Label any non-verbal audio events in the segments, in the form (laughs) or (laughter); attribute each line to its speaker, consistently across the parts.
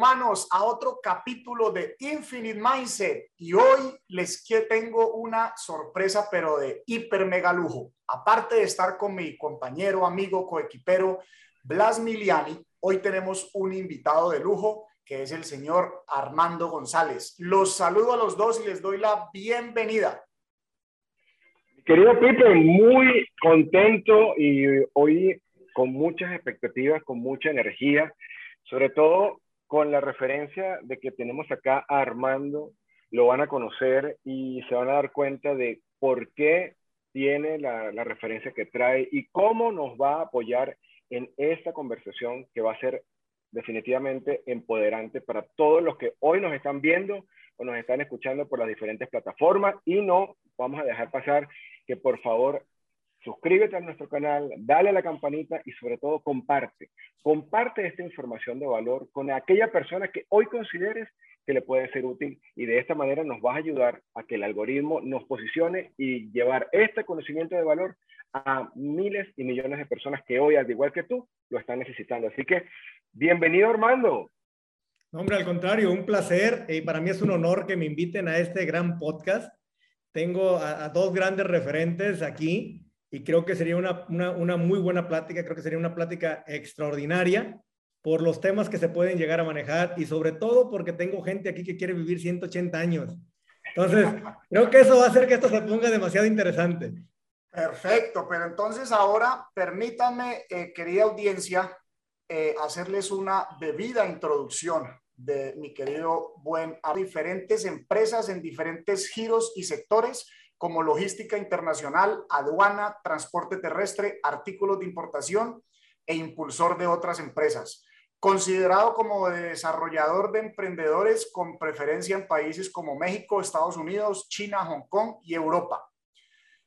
Speaker 1: Superhumanos, a otro capítulo de Infinite Mindset. Y hoy les tengo una sorpresa, pero de hiper mega lujo. Aparte de estar con mi compañero, amigo, coequipero Blas Miliani, hoy tenemos un invitado de lujo que es el señor Armando González. Los saludo a los dos y les doy la bienvenida.
Speaker 2: Querido Pipe, muy contento y hoy con muchas expectativas, con mucha energía, sobre todo con la referencia de que tenemos acá a Armando, lo van a conocer y se van a dar cuenta de por qué tiene la, la referencia que trae y cómo nos va a apoyar en esta conversación que va a ser definitivamente empoderante para todos los que hoy nos están viendo o nos están escuchando por las diferentes plataformas. Y no vamos a dejar pasar que por favor suscríbete a nuestro canal, dale a la campanita y sobre todo comparte. Comparte esta información de valor con aquella persona que hoy consideres que le puede ser útil y de esta manera nos vas a ayudar a que el algoritmo nos posicione y llevar este conocimiento de valor a miles y millones de personas que hoy, al igual que tú, lo están necesitando. Así que, bienvenido Armando.
Speaker 3: hombre, al contrario, un placer y para mí es un honor que me inviten a este gran podcast. Tengo a dos grandes referentes aquí y creo que sería una, una, muy buena plática, creo que sería una plática extraordinaria por los temas que se pueden llegar a manejar y sobre todo porque tengo gente aquí que quiere vivir 180 años. Entonces, (laughs) creo que eso va a hacer que esto se ponga demasiado interesante.
Speaker 1: Perfecto, pero entonces ahora permítanme, eh, querida audiencia, eh, hacerles una bebida introducción de mi querido buen a diferentes empresas en diferentes giros y sectores como logística internacional, aduana, transporte terrestre, artículos de importación e impulsor de otras empresas. Considerado como desarrollador de emprendedores con preferencia en países como México, Estados Unidos, China, Hong Kong y Europa.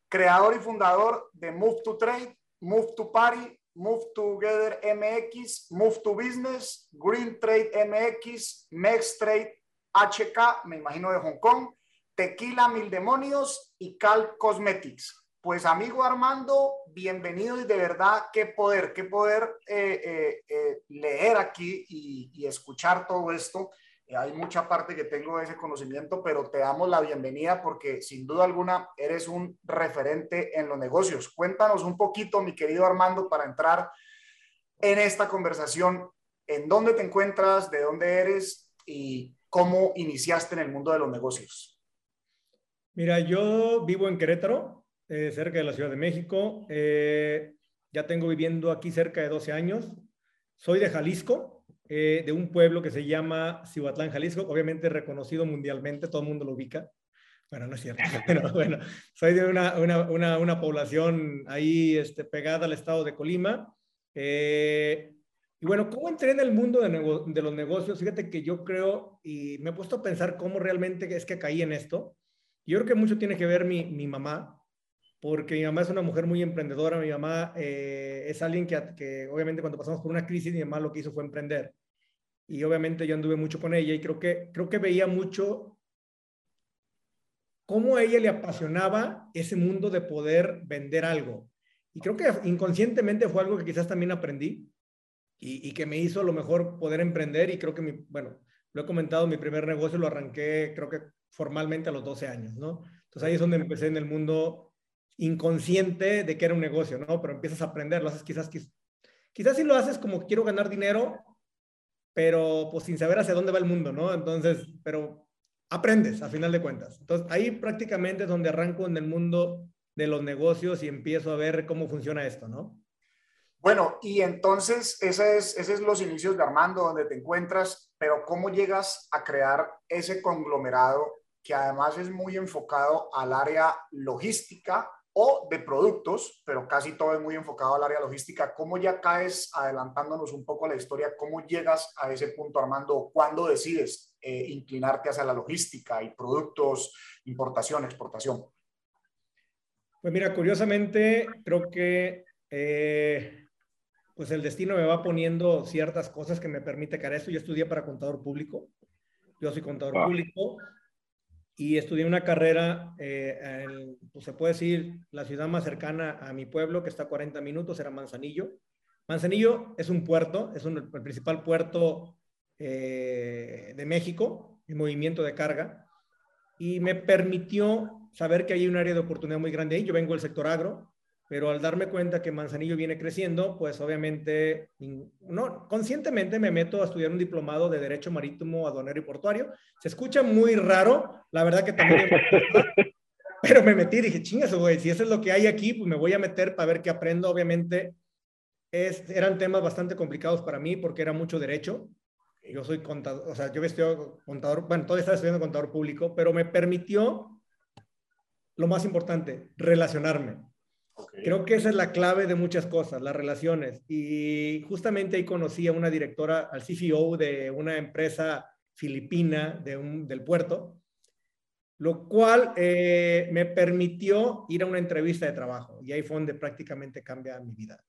Speaker 1: Creador y fundador de Move to Trade, Move to Party, Move Together MX, Move to Business, Green Trade MX, Mex Trade HK, me imagino de Hong Kong, Tequila Mil Demonios y Cal Cosmetics. Pues amigo Armando, bienvenido y de verdad qué poder, qué poder eh, eh, eh, leer aquí y, escuchar todo esto. hay mucha parte que tengo de ese conocimiento, pero te damos la bienvenida porque sin duda alguna eres un referente en los negocios. Cuéntanos un poquito, mi querido Armando, para entrar en esta conversación. ¿En dónde te encuentras? ¿De dónde eres? ¿Y cómo iniciaste en el mundo de los negocios?
Speaker 3: Mira, yo vivo en Querétaro, eh, cerca de la Ciudad de México. Eh, ya tengo viviendo aquí cerca de 12 años. Soy de Jalisco, eh, de un pueblo que se llama Cihuatlán, Jalisco, obviamente reconocido mundialmente, todo el mundo lo ubica. Bueno, no es cierto, (laughs) pero bueno, soy de una, una, una, una población ahí este, pegada al estado de Colima. y bueno, ¿cómo entré en el mundo de, de, los negocios? Fíjate que yo creo y me he puesto a pensar cómo realmente es que caí en esto. Yo creo que mucho tiene que ver mi, mi mamá, porque mi mamá es una mujer muy emprendedora, mi mamá eh, es alguien que, que, obviamente cuando pasamos por una crisis, mi mamá lo que hizo fue emprender. Y obviamente yo anduve mucho con ella y creo que, creo que veía mucho cómo a ella le apasionaba ese mundo de poder vender algo. Y creo que inconscientemente fue algo que quizás también aprendí y, y que me hizo lo mejor poder emprender y creo que, mi, bueno, lo he comentado, mi primer negocio lo arranqué creo que formalmente a los 12 años, ¿no? Entonces ahí es donde empecé en el mundo inconsciente de que era un negocio, ¿no? Pero empiezas a aprender, lo haces quizás, quizás, si lo haces como quiero ganar dinero, pero pues sin saber hacia dónde va el mundo, ¿no? Entonces, pero aprendes a final de cuentas. Entonces ahí prácticamente es donde arranco en el mundo de los negocios y empiezo a ver cómo funciona esto, ¿no?
Speaker 1: Bueno, y entonces ese es, ese es los inicios de Armando, donde te encuentras, pero ¿cómo llegas a crear ese conglomerado que además es muy enfocado al área logística o de productos, pero casi todo es muy enfocado al área logística. ¿Cómo ya caes, adelantándonos un poco la historia, cómo llegas a ese punto, Armando? ¿Cuándo decides eh, inclinarte hacia la logística y productos, importación, exportación?
Speaker 3: Pues mira, curiosamente, creo que eh, pues el destino me va poniendo ciertas cosas que me permite crear esto. Yo estudié para contador público. Yo soy contador público y estudié una carrera, eh, pues se puede decir, la ciudad más cercana a mi pueblo, que está a 40 minutos, era Manzanillo. Manzanillo es un puerto, es el principal puerto eh, de México, en movimiento de carga, y me permitió saber que hay un área de oportunidad muy grande ahí. Yo vengo del sector agro, pero al darme cuenta que Manzanillo viene creciendo, pues obviamente, no, conscientemente me meto a estudiar un diplomado de Derecho Marítimo, Aduanero y Portuario. Se escucha muy raro, la verdad que también... (laughs) pero me metí y dije, chingas, güey, si eso es lo que hay aquí, pues me voy a meter para ver qué aprendo. Obviamente, es, eran temas bastante complicados para mí porque era mucho derecho. Yo soy contador, o sea, yo estudiado contador, bueno, todavía estaba estudiando contador público, pero me permitió lo más importante, relacionarme Creo que esa es la clave de muchas cosas, las relaciones. Y justamente ahí conocí a una directora, al CFO de una empresa filipina de un, del puerto, lo cual eh, me permitió ir a una entrevista de trabajo. Y ahí fue donde prácticamente cambia mi vida.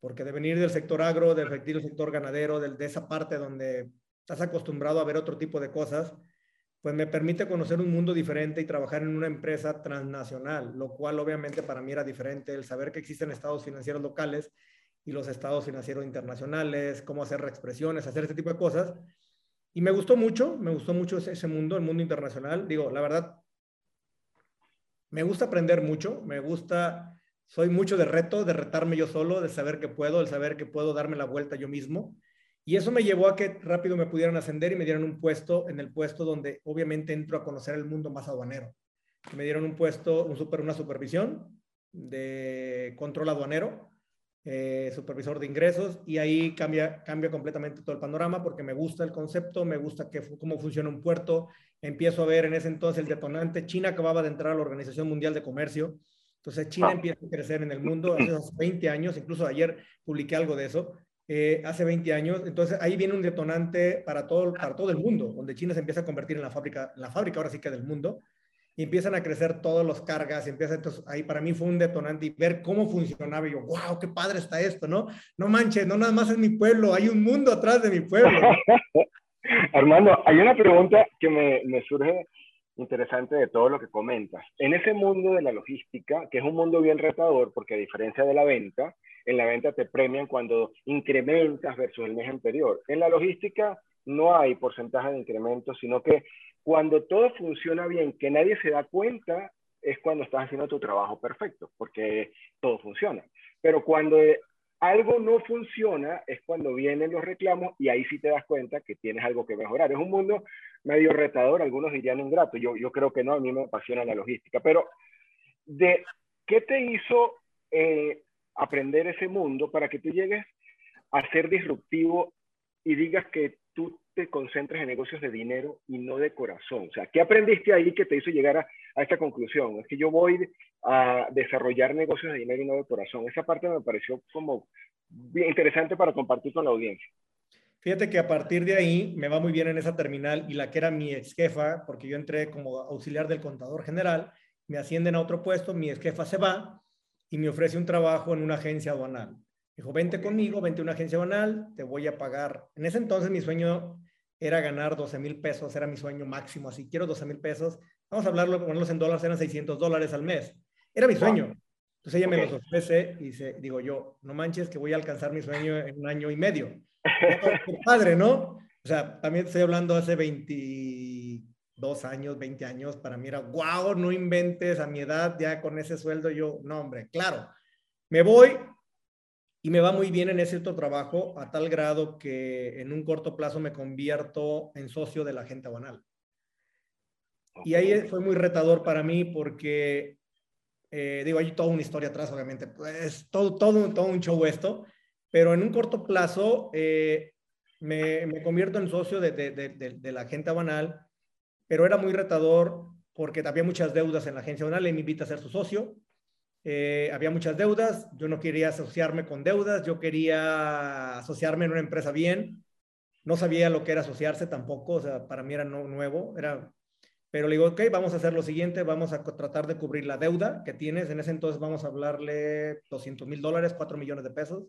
Speaker 3: Porque de venir del sector agro, del sector ganadero, de esa parte donde estás acostumbrado a ver otro tipo de cosas, pues me permite conocer un mundo diferente y trabajar en una empresa transnacional, lo cual obviamente para mí era diferente, el saber que existen estados financieros locales y los estados financieros internacionales, cómo hacer reexpresiones, hacer ese tipo de cosas. Y me gustó mucho, me gustó mucho ese, mundo, el mundo internacional. Digo, la verdad, me gusta aprender mucho, me gusta, soy mucho de reto, de retarme yo solo, de saber que puedo, de saber que puedo darme la vuelta yo mismo. Y eso me llevó a que rápido me pudieran ascender y me dieran un puesto en el puesto donde obviamente entro a conocer el mundo más aduanero. Me dieron un puesto, un super, una supervisión de control aduanero, eh, supervisor de ingresos, y ahí cambia, cambia completamente todo el panorama porque me gusta el concepto, me gusta que, cómo funciona un puerto. Empiezo a ver en ese entonces el detonante. China acababa de entrar a la Organización Mundial de Comercio. Entonces China empieza a crecer en el mundo hace 20 años, incluso ayer publiqué algo de eso eh, hace 20 años. Entonces ahí viene un detonante para todo, para todo el mundo, donde China se empieza a convertir en la fábrica, la fábrica ahora sí que del mundo, y empiezan a crecer todas las cargas, empieza, entonces ahí para mí fue un detonante y ver cómo funcionaba, y yo, wow, qué padre está esto, ¿no? No manches, no nada más es mi pueblo, hay un mundo atrás de mi pueblo. (laughs)
Speaker 2: Armando, hay una pregunta que me, me surge interesante de todo lo que comentas. En ese mundo de la logística, que es un mundo bien retador, porque a diferencia de la venta, en la venta te premian cuando incrementas versus el mes anterior. En la logística no hay porcentaje de incremento, sino que cuando todo funciona bien, que nadie se da cuenta, es cuando estás haciendo tu trabajo perfecto, porque todo funciona. Pero cuando algo no funciona es cuando vienen los reclamos y ahí sí te das cuenta que tienes algo que mejorar. Es un mundo medio retador, algunos dirían ingrato, yo, yo creo que no, a mí me apasiona la logística, pero de qué te hizo eh, aprender ese mundo para que tú llegues a ser disruptivo y digas que tú te concentres en negocios de dinero y no de corazón. O sea, ¿qué aprendiste ahí que te hizo llegar a, a esta conclusión? Es que yo voy a desarrollar negocios de dinero y no de corazón. Esa parte me pareció como bien interesante para compartir con la audiencia.
Speaker 3: Fíjate que a partir de ahí me va muy bien en esa terminal y la que era mi ex jefa, porque yo entré como auxiliar del contador general, me ascienden a otro puesto, mi ex jefa se va y me ofrece un trabajo en una agencia aduanal. Dijo, vente conmigo, vente a una agencia aduanal, te voy a pagar. En ese entonces mi sueño era ganar 12 mil pesos, era mi sueño máximo, así quiero 12 mil pesos. Vamos a hablarlo, ponerlos en dólares, eran 600 dólares al mes. Era mi sueño. Entonces ella me los ofrece y dice, digo yo, no manches que voy a alcanzar mi sueño en un año y medio. (laughs) Qué padre, ¿no? O sea, también estoy hablando hace 22 años, 20 años, para mí era, wow, no inventes a mi edad ya con ese sueldo, yo, no, hombre, claro. Me voy, y me va muy bien en ese otro trabajo a tal grado que en un corto plazo me convierto en socio de la gente banal. Y ahí fue muy retador para mí porque, eh, digo, hay toda una historia atrás, obviamente, pues todo, todo, todo un show esto, pero en un corto plazo eh, me, me, convierto en socio de, de, de, la gente banal, pero era muy retador porque había muchas deudas en la agencia banal y me invita a ser su socio. Eh, había muchas deudas, yo no quería asociarme con deudas, yo quería asociarme en una empresa bien, no sabía lo que era asociarse tampoco, o sea, para mí era no, nuevo, era, pero le digo, ok, vamos a hacer lo siguiente, vamos a tratar de cubrir la deuda que tienes, en ese entonces vamos a hablarle 200 mil dólares, 4 millones de pesos.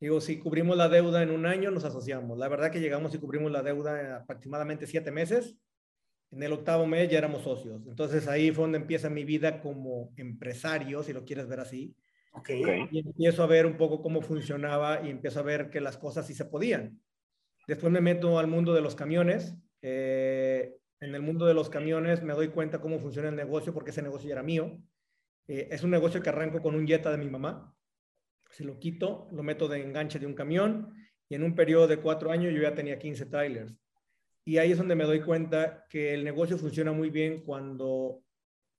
Speaker 3: Digo, si cubrimos la deuda en un año, nos asociamos. La verdad que llegamos y cubrimos la deuda en aproximadamente siete meses en el octavo mes ya éramos socios. Entonces ahí fue donde empieza mi vida como empresario, si lo quieres ver así. Okay. Y empiezo a ver un poco cómo funcionaba y empiezo a ver que las cosas sí se podían. Después me meto al mundo de los camiones. Eh, en el mundo de los camiones me doy cuenta cómo funciona el negocio porque ese negocio ya era mío. Eh, es un negocio que arranco con un Jetta de mi mamá. Se lo quito, lo meto de enganche de un camión y en un periodo de cuatro años yo ya tenía 15 trailers. Y ahí es donde me doy cuenta que el negocio funciona muy bien cuando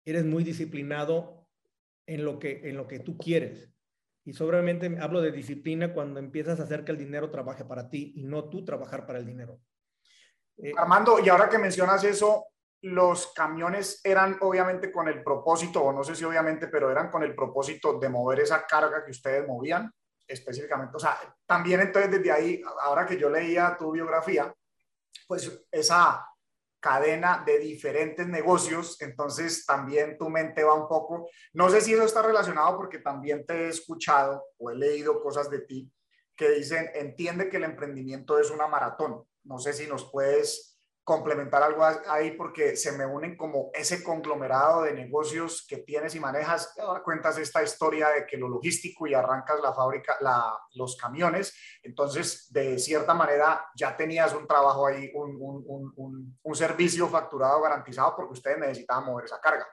Speaker 3: eres muy disciplinado en lo que, en lo que tú quieres. Y sobremente hablo de disciplina cuando empiezas a hacer que el dinero trabaje para ti y no tú trabajar para el dinero.
Speaker 1: Eh, Armando, y ahora que mencionas eso, los camiones eran obviamente con el propósito, o no sé si obviamente, pero eran con el propósito de mover esa carga que ustedes movían específicamente. O sea, también entonces desde ahí, ahora que yo leía tu biografía, pues esa cadena de diferentes negocios, entonces también tu mente va un poco, no sé si eso está relacionado porque también te he escuchado o he leído cosas de ti que dicen, entiende que el emprendimiento es una maratón. No sé si nos puedes complementar algo ahí porque se me unen como ese conglomerado de negocios que tienes y manejas. Cuentas esta historia de que lo logístico y arrancas la fábrica, los camiones. Entonces, de cierta manera, ya tenías un trabajo ahí, un, un servicio facturado garantizado porque ustedes necesitaban mover esa carga.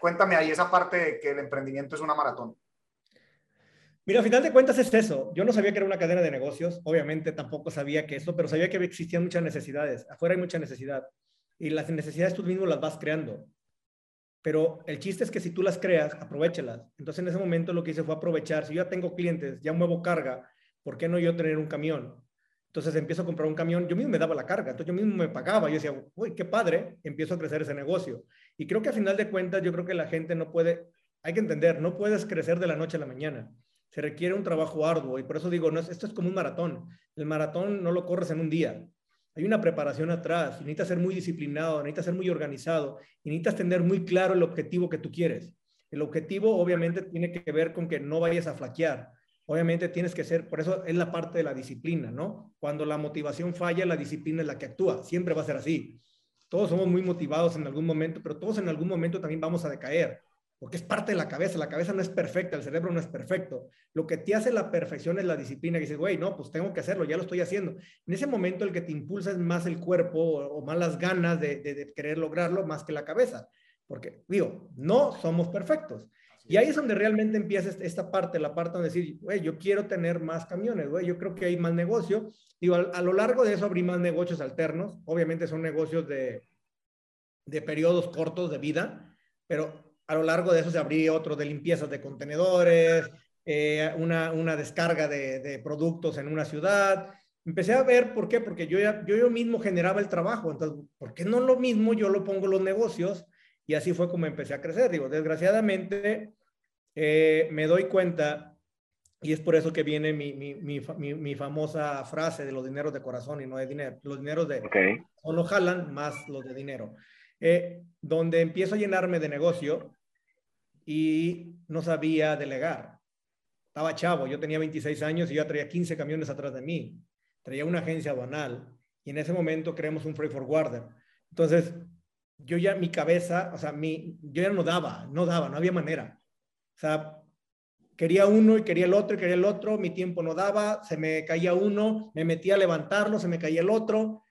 Speaker 1: Cuéntame ahí esa parte de que el emprendimiento es una maratón.
Speaker 3: Mira, al final de cuentas es eso. Yo no sabía que era una cadena de negocios, obviamente tampoco sabía que eso, pero sabía que existían muchas necesidades. Afuera hay mucha necesidad y las necesidades tú mismo las vas creando. Pero el chiste es que si tú las creas, aprovechalas. Entonces en ese momento lo que hice fue aprovechar. Si yo ya tengo clientes, ya muevo carga, ¿por qué no yo tener un camión? Entonces empiezo a comprar un camión, yo mismo me daba la carga, entonces yo mismo me pagaba, yo decía, uy, qué padre, empiezo a crecer ese negocio. Y creo que a final de cuentas, yo creo que la gente no puede, hay que entender, no puedes crecer de la noche a la mañana se requiere un trabajo arduo y por eso digo, no esto es como un maratón. El maratón no lo corres en un día. Hay una preparación atrás, y necesitas ser muy disciplinado, necesitas ser muy organizado y necesitas tener muy claro el objetivo que tú quieres. El objetivo obviamente tiene que ver con que no vayas a flaquear. Obviamente tienes que ser, por eso es la parte de la disciplina, ¿no? Cuando la motivación falla, la disciplina es la que actúa. Siempre va a ser así. Todos somos muy motivados en algún momento, pero todos en algún momento también vamos a decaer porque es parte de la cabeza. La cabeza no es perfecta, el cerebro no es perfecto. Lo que te hace la perfección es la disciplina, que dices, güey, no, pues tengo que hacerlo, ya lo estoy haciendo. En ese momento el que te impulsa es más el cuerpo o, más las ganas de, querer lograrlo, más que la cabeza. Porque, digo, no somos perfectos. Y ahí es donde realmente empieza esta parte, la parte donde decir, güey, yo quiero tener más camiones, güey, yo creo que hay más negocio. Digo, a, lo largo de eso abrí más negocios alternos. Obviamente son negocios de, de periodos cortos de vida, pero a lo largo de eso se abrió otro de limpiezas de contenedores, eh, una, una, descarga de, de, productos en una ciudad. Empecé a ver por qué, porque yo, ya, yo, yo mismo generaba el trabajo, entonces, ¿por qué no lo mismo yo lo pongo en los negocios? Y así fue como empecé a crecer. Digo, desgraciadamente eh, me doy cuenta, y es por eso que viene mi, mi, mi, mi, famosa frase de los dineros de corazón y no de dinero. Los dineros de okay. no jalan más los de dinero. Eh, donde empiezo a llenarme de negocio y no sabía delegar. Estaba chavo, yo tenía 26 años y yo traía 15 camiones atrás de mí. Traía una agencia aduanal y en ese momento creamos un freight forwarder. Entonces, yo ya mi cabeza, o sea, mi, yo ya no daba, no daba, no había manera. O sea, quería uno y quería el otro y quería el otro, mi tiempo no daba, se me caía uno, me metía a levantarlo, se me caía el otro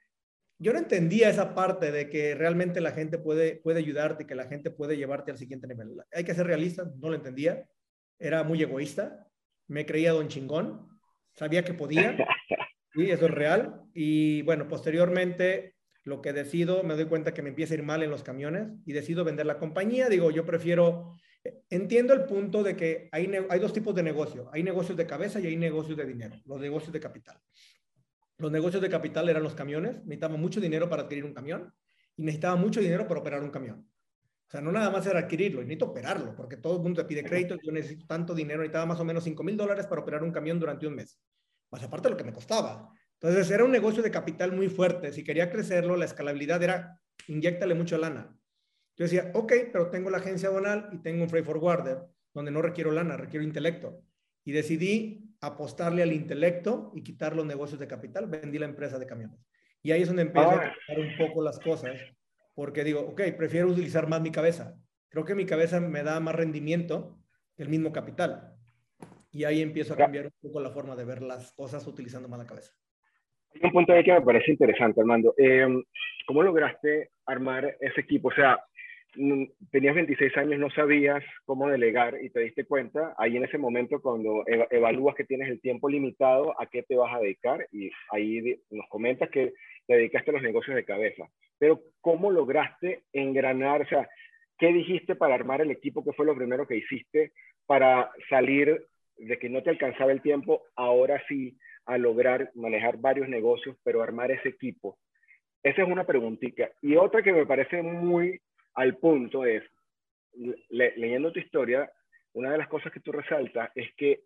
Speaker 3: yo no entendía esa parte de que realmente la gente puede, puede ayudarte, que la gente puede llevarte al siguiente nivel. Hay que ser realista, no lo entendía. Era muy egoísta, me creía don chingón, sabía que podía, (laughs) y eso es real. Y bueno, posteriormente lo que decido, me doy cuenta que me empieza a ir mal en los camiones y decido vender la compañía. Digo, yo prefiero, entiendo el punto de que hay, hay dos tipos de negocio. Hay negocios de cabeza y hay negocios de dinero, los negocios de capital. Los negocios de capital eran los camiones. Necesitaba mucho dinero para adquirir un camión y necesitaba mucho dinero para operar un camión. O sea, no nada más era adquirirlo, necesito operarlo, porque todo el mundo te pide crédito. Yo necesito tanto dinero, necesitaba más o menos 5 mil dólares para operar un camión durante un mes. Más aparte de lo que me costaba. Entonces, era un negocio de capital muy fuerte. Si quería crecerlo, la escalabilidad era inyectale mucho lana. Yo decía, ok, pero tengo la agencia aduanal y tengo un freight forwarder, donde no requiero lana, requiero intelecto. Y decidí apostarle al intelecto y quitar los negocios de capital, vendí la empresa de camiones. Y ahí es donde empiezo a cambiar un poco las cosas, porque digo, ok, prefiero utilizar más mi cabeza. Creo que mi cabeza me da más rendimiento que el mismo capital. Y ahí empiezo a cambiar un poco la forma de ver las cosas utilizando más la cabeza.
Speaker 2: Hay un punto ahí que me parece interesante, Armando. Eh, ¿Cómo lograste armar ese equipo? O sea, tenías 26 años, no sabías cómo delegar y te diste cuenta ahí en ese momento cuando evalúas que tienes el tiempo limitado, a qué te vas a dedicar y ahí nos comentas que te dedicaste a los negocios de cabeza. Pero ¿cómo lograste engranar? O sea, ¿qué dijiste para armar el equipo? ¿Qué fue lo primero que hiciste para salir de que no te alcanzaba el tiempo, ahora sí, a lograr manejar varios negocios, pero armar ese equipo? Esa es una preguntita. Y otra que me parece muy al punto es, leyendo tu historia, una de las cosas que tú resaltas es que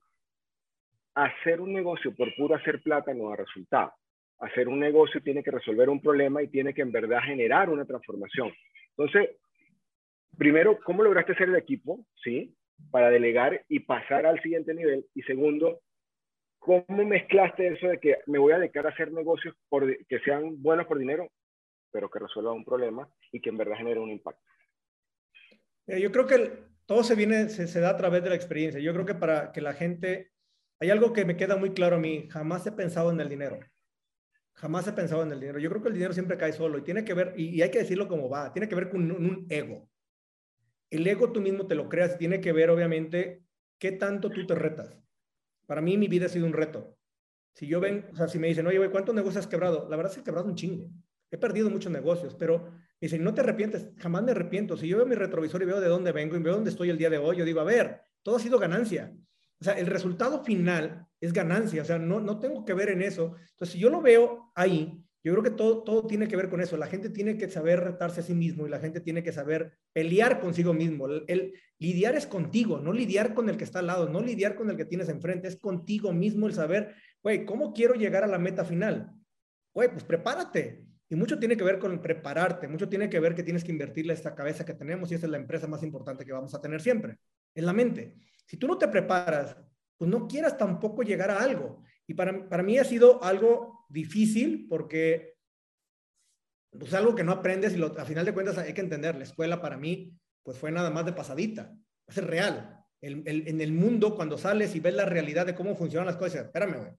Speaker 2: hacer un negocio por puro hacer plata no da resultado. Hacer un negocio tiene que resolver un problema y tiene que en verdad generar una transformación. Entonces, primero, ¿cómo lograste ser el equipo? ¿Sí? Para delegar y pasar al siguiente nivel. Y segundo, ¿cómo mezclaste eso de que me voy a dedicar a hacer negocios que sean buenos por dinero, pero que resuelvan un problema y que en verdad genere un impacto.
Speaker 3: Eh, yo creo que todo se viene, se, da a través de la experiencia. Yo creo que para que la gente, hay algo que me queda muy claro a mí, jamás he pensado en el dinero. Jamás he pensado en el dinero. Yo creo que el dinero siempre cae solo y tiene que ver, y, hay que decirlo como va, tiene que ver con un, un ego. El ego tú mismo te lo creas y tiene que ver, obviamente, qué tanto tú te retas. Para mí, mi vida ha sido un reto. Si yo ven, o sea, si me dicen, oye, güey, ¿cuántos negocios has quebrado? La verdad es que he quebrado un chingo. He perdido muchos negocios, pero dicen, no te arrepientes, jamás me arrepiento. Si yo veo mi retrovisor y veo de dónde vengo y veo dónde estoy el día de hoy, yo digo, a ver, todo ha sido ganancia. O sea, el resultado final es ganancia, o sea, no, no tengo que ver en eso. Entonces, si yo lo veo ahí, yo creo que todo, todo tiene que ver con eso. La gente tiene que saber retarse a sí mismo y la gente tiene que saber pelear consigo mismo. El, lidiar es contigo, no lidiar con el que está al lado, no lidiar con el que tienes enfrente, es contigo mismo el saber, güey, ¿cómo quiero llegar a la meta final? Güey, pues prepárate. Y mucho tiene que ver con prepararte, mucho tiene que ver que tienes que invertirle esta cabeza que tenemos y esa es la empresa más importante que vamos a tener siempre, en la mente. Si tú no te preparas, pues no quieras tampoco llegar a algo. Y para, para mí ha sido algo difícil porque es pues, algo que no aprendes y lo, a final de cuentas hay que entender. La escuela para mí pues fue nada más de pasadita. Es real. en el mundo, cuando sales y ves la realidad de cómo funcionan las cosas, espérame, güey,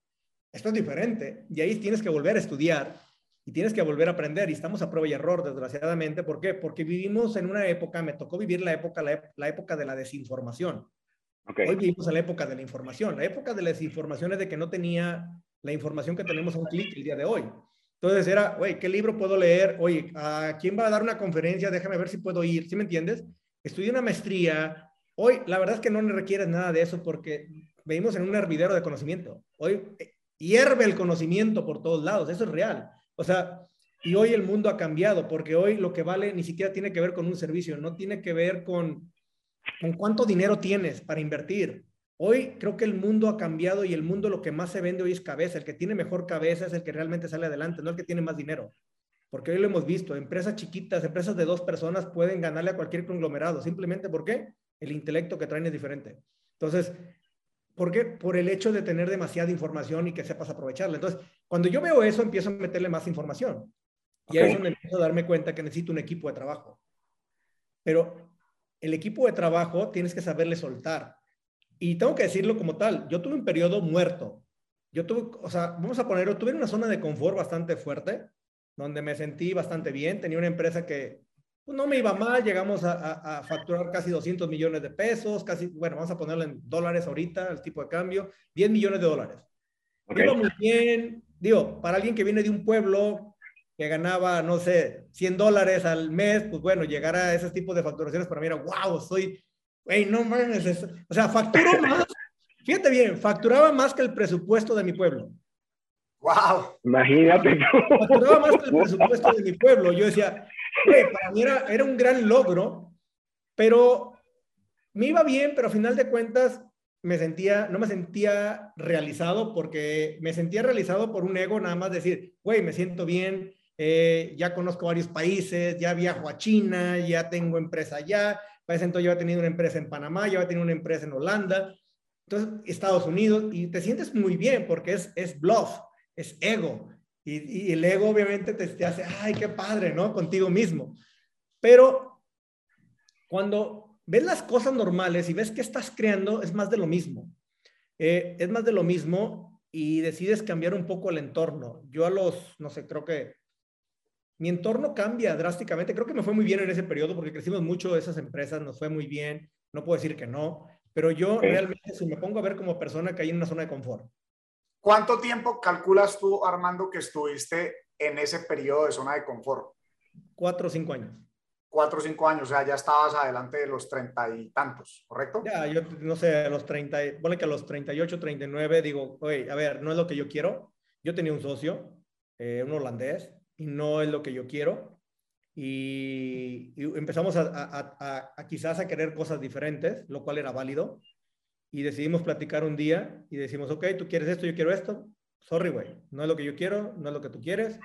Speaker 3: esto es diferente. Y ahí tienes que volver a estudiar y tienes que volver a aprender y estamos a prueba y error, desgraciadamente. ¿Por qué? Porque vivimos en una época, me tocó vivir la época, la, época de la desinformación. Hoy vivimos en la época de la información. La época de la desinformación es de que no tenía la información que tenemos a un clic el día de hoy. Entonces era, güey, ¿qué libro puedo leer? Oye, ¿a quién va a dar una conferencia? Déjame ver si puedo ir. ¿Sí me entiendes? Estudié una maestría. Hoy, la verdad es que no requieres nada de eso porque vivimos en un hervidero de conocimiento. Hoy eh, hierve el conocimiento por todos lados. Eso es real. O sea, y hoy el mundo ha cambiado, porque hoy lo que vale ni siquiera tiene que ver con un servicio, no tiene que ver con, con cuánto dinero tienes para invertir. Hoy creo que el mundo ha cambiado y el mundo lo que más se vende hoy es cabeza. El que tiene mejor cabeza es el que realmente sale adelante, no el que tiene más dinero. Porque hoy lo hemos visto, empresas chiquitas, empresas de dos personas pueden ganarle a cualquier conglomerado. Simplemente porque el intelecto que traen es diferente. Entonces, ¿Por qué? Por el hecho de tener demasiada información y que sepas aprovecharla. Entonces, cuando yo veo eso, empiezo a meterle más información. Y ahí es donde empiezo a darme cuenta que necesito un equipo de trabajo. Pero el equipo de trabajo tienes que saberle soltar. Y tengo que decirlo como tal, yo tuve un periodo muerto. Yo tuve, o sea, vamos a ponerlo, tuve una zona de confort bastante fuerte, donde me sentí bastante bien. Tenía una empresa que pues no me iba mal, llegamos a, facturar casi 200 millones de pesos, casi, bueno, vamos a ponerlo en dólares ahorita, el tipo de cambio, 10 millones de dólares. Iba muy bien, digo, para alguien que viene de un pueblo que ganaba, no sé, 100 dólares al mes, pues bueno, llegar a ese tipo de facturaciones para mí era, wow, soy, güey, no mames, o sea, facturo (laughs) más, fíjate bien, facturaba más que el presupuesto de mi pueblo.
Speaker 1: Wow.
Speaker 2: Imagínate.
Speaker 3: Facturaba más que el presupuesto de mi pueblo. Yo decía, para mí era, era un gran logro, pero me iba bien, pero a final de cuentas me sentía, no me sentía realizado porque me sentía realizado por un ego nada más decir, güey, me siento bien, eh, ya conozco varios países, ya viajo a China, ya tengo empresa allá, para ese entonces yo había tenido una empresa en Panamá, yo había tenido una empresa en Holanda, entonces Estados Unidos, y te sientes muy bien porque es, es bluff, es ego, y, el ego obviamente te, hace, ay, qué padre, ¿no? Contigo mismo. Pero cuando ves las cosas normales y ves que estás creando, es más de lo mismo. Eh, es más de lo mismo y decides cambiar un poco el entorno. Yo a los, no sé, creo que mi entorno cambia drásticamente. Creo que me fue muy bien en ese periodo porque crecimos mucho esas empresas, nos fue muy bien. No puedo decir que no, pero yo realmente si me pongo a ver como persona que hay en una zona de confort.
Speaker 1: ¿Cuánto tiempo calculas tú, Armando, que estuviste en ese periodo de zona de confort?
Speaker 3: Cuatro o cinco años.
Speaker 1: Cuatro o cinco años, o sea, ya estabas adelante de los treinta y tantos, ¿correcto?
Speaker 3: Ya, yo no sé, a los treinta, pone que a los treinta y ocho, treinta y nueve, digo, oye, a ver, no es lo que yo quiero. Yo tenía un socio, eh, un holandés, y no es lo que yo quiero. Y, empezamos a, a, a, quizás a querer cosas diferentes, lo cual era válido. Y decidimos platicar un día y decimos, ok, tú quieres esto, yo quiero esto. Sorry, güey, no es lo que yo quiero, no es lo que tú quieres.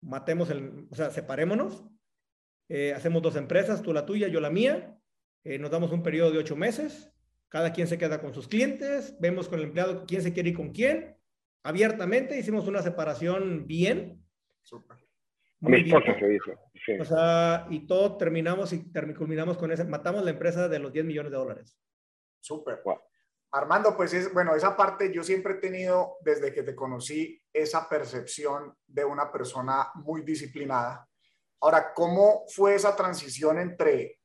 Speaker 3: Matemos el, o sea, separémonos. Eh, hacemos dos empresas, tú la tuya, yo la mía. Eh, nos damos un periodo de ocho meses. Cada quien se queda con sus clientes. Vemos con el empleado quién se quiere ir con quién. Abiertamente hicimos una separación bien
Speaker 2: mi se hizo.
Speaker 3: O sea, y todo terminamos y culminamos con ese, matamos la empresa de los 10 millones de dólares.
Speaker 1: Súper. Armando, pues es, bueno, esa parte yo siempre he tenido, desde que te conocí, esa percepción de una persona muy disciplinada. Ahora, ¿cómo fue esa transición entre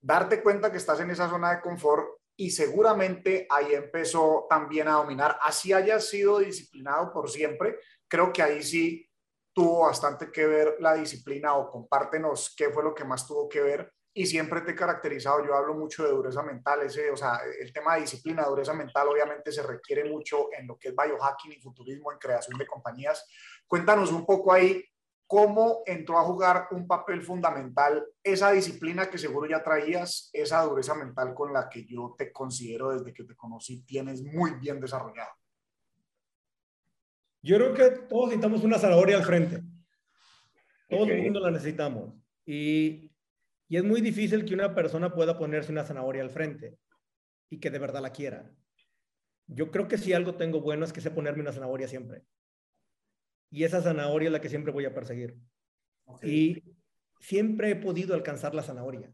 Speaker 1: darte cuenta que estás en esa zona de confort y seguramente ahí empezó también a dominar, así hayas sido disciplinado por siempre, creo que ahí sí tuvo bastante que ver la disciplina o compártenos qué fue lo que más tuvo que ver y siempre te he caracterizado, yo hablo mucho de dureza mental, ese, o sea, el tema de disciplina, dureza mental obviamente se requiere mucho en lo que es biohacking y futurismo, en creación de compañías. Cuéntanos un poco ahí cómo entró a jugar un papel fundamental esa disciplina que seguro ya traías, esa dureza mental con la que yo te considero desde que te conocí, tienes muy bien desarrollado.
Speaker 3: Yo creo que todos necesitamos una zanahoria al frente. Todo el mundo la necesitamos. Y, y es muy difícil que una persona pueda ponerse una zanahoria al frente y que de verdad la quiera. Yo creo que si algo tengo bueno es que sé ponerme una zanahoria siempre. Y esa zanahoria es la que siempre voy a perseguir. Y siempre he podido alcanzar la zanahoria.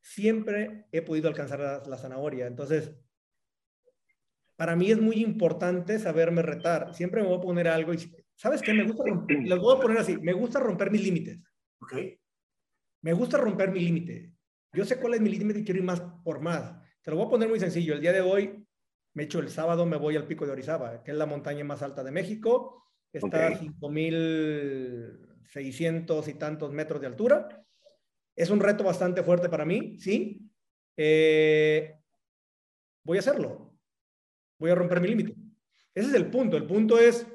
Speaker 3: Siempre he podido alcanzar la, la zanahoria. Entonces, para mí es muy importante saberme retar. Siempre me voy a poner algo y, ¿sabes qué? Me gusta romper, (clears throat) voy a poner así, me gusta romper mis límites.
Speaker 1: Ok.
Speaker 3: Me gusta romper mi límite. Yo sé cuál es mi límite y quiero ir más por más. Te lo voy a poner muy sencillo. El día de hoy, me echo el sábado, me voy al pico de Orizaba, que es la montaña más alta de México. Está a 5.600 y tantos metros de altura. Es un reto bastante fuerte para mí, sí. Eh, voy a hacerlo voy a romper mi límite. Ese es el punto. El punto es,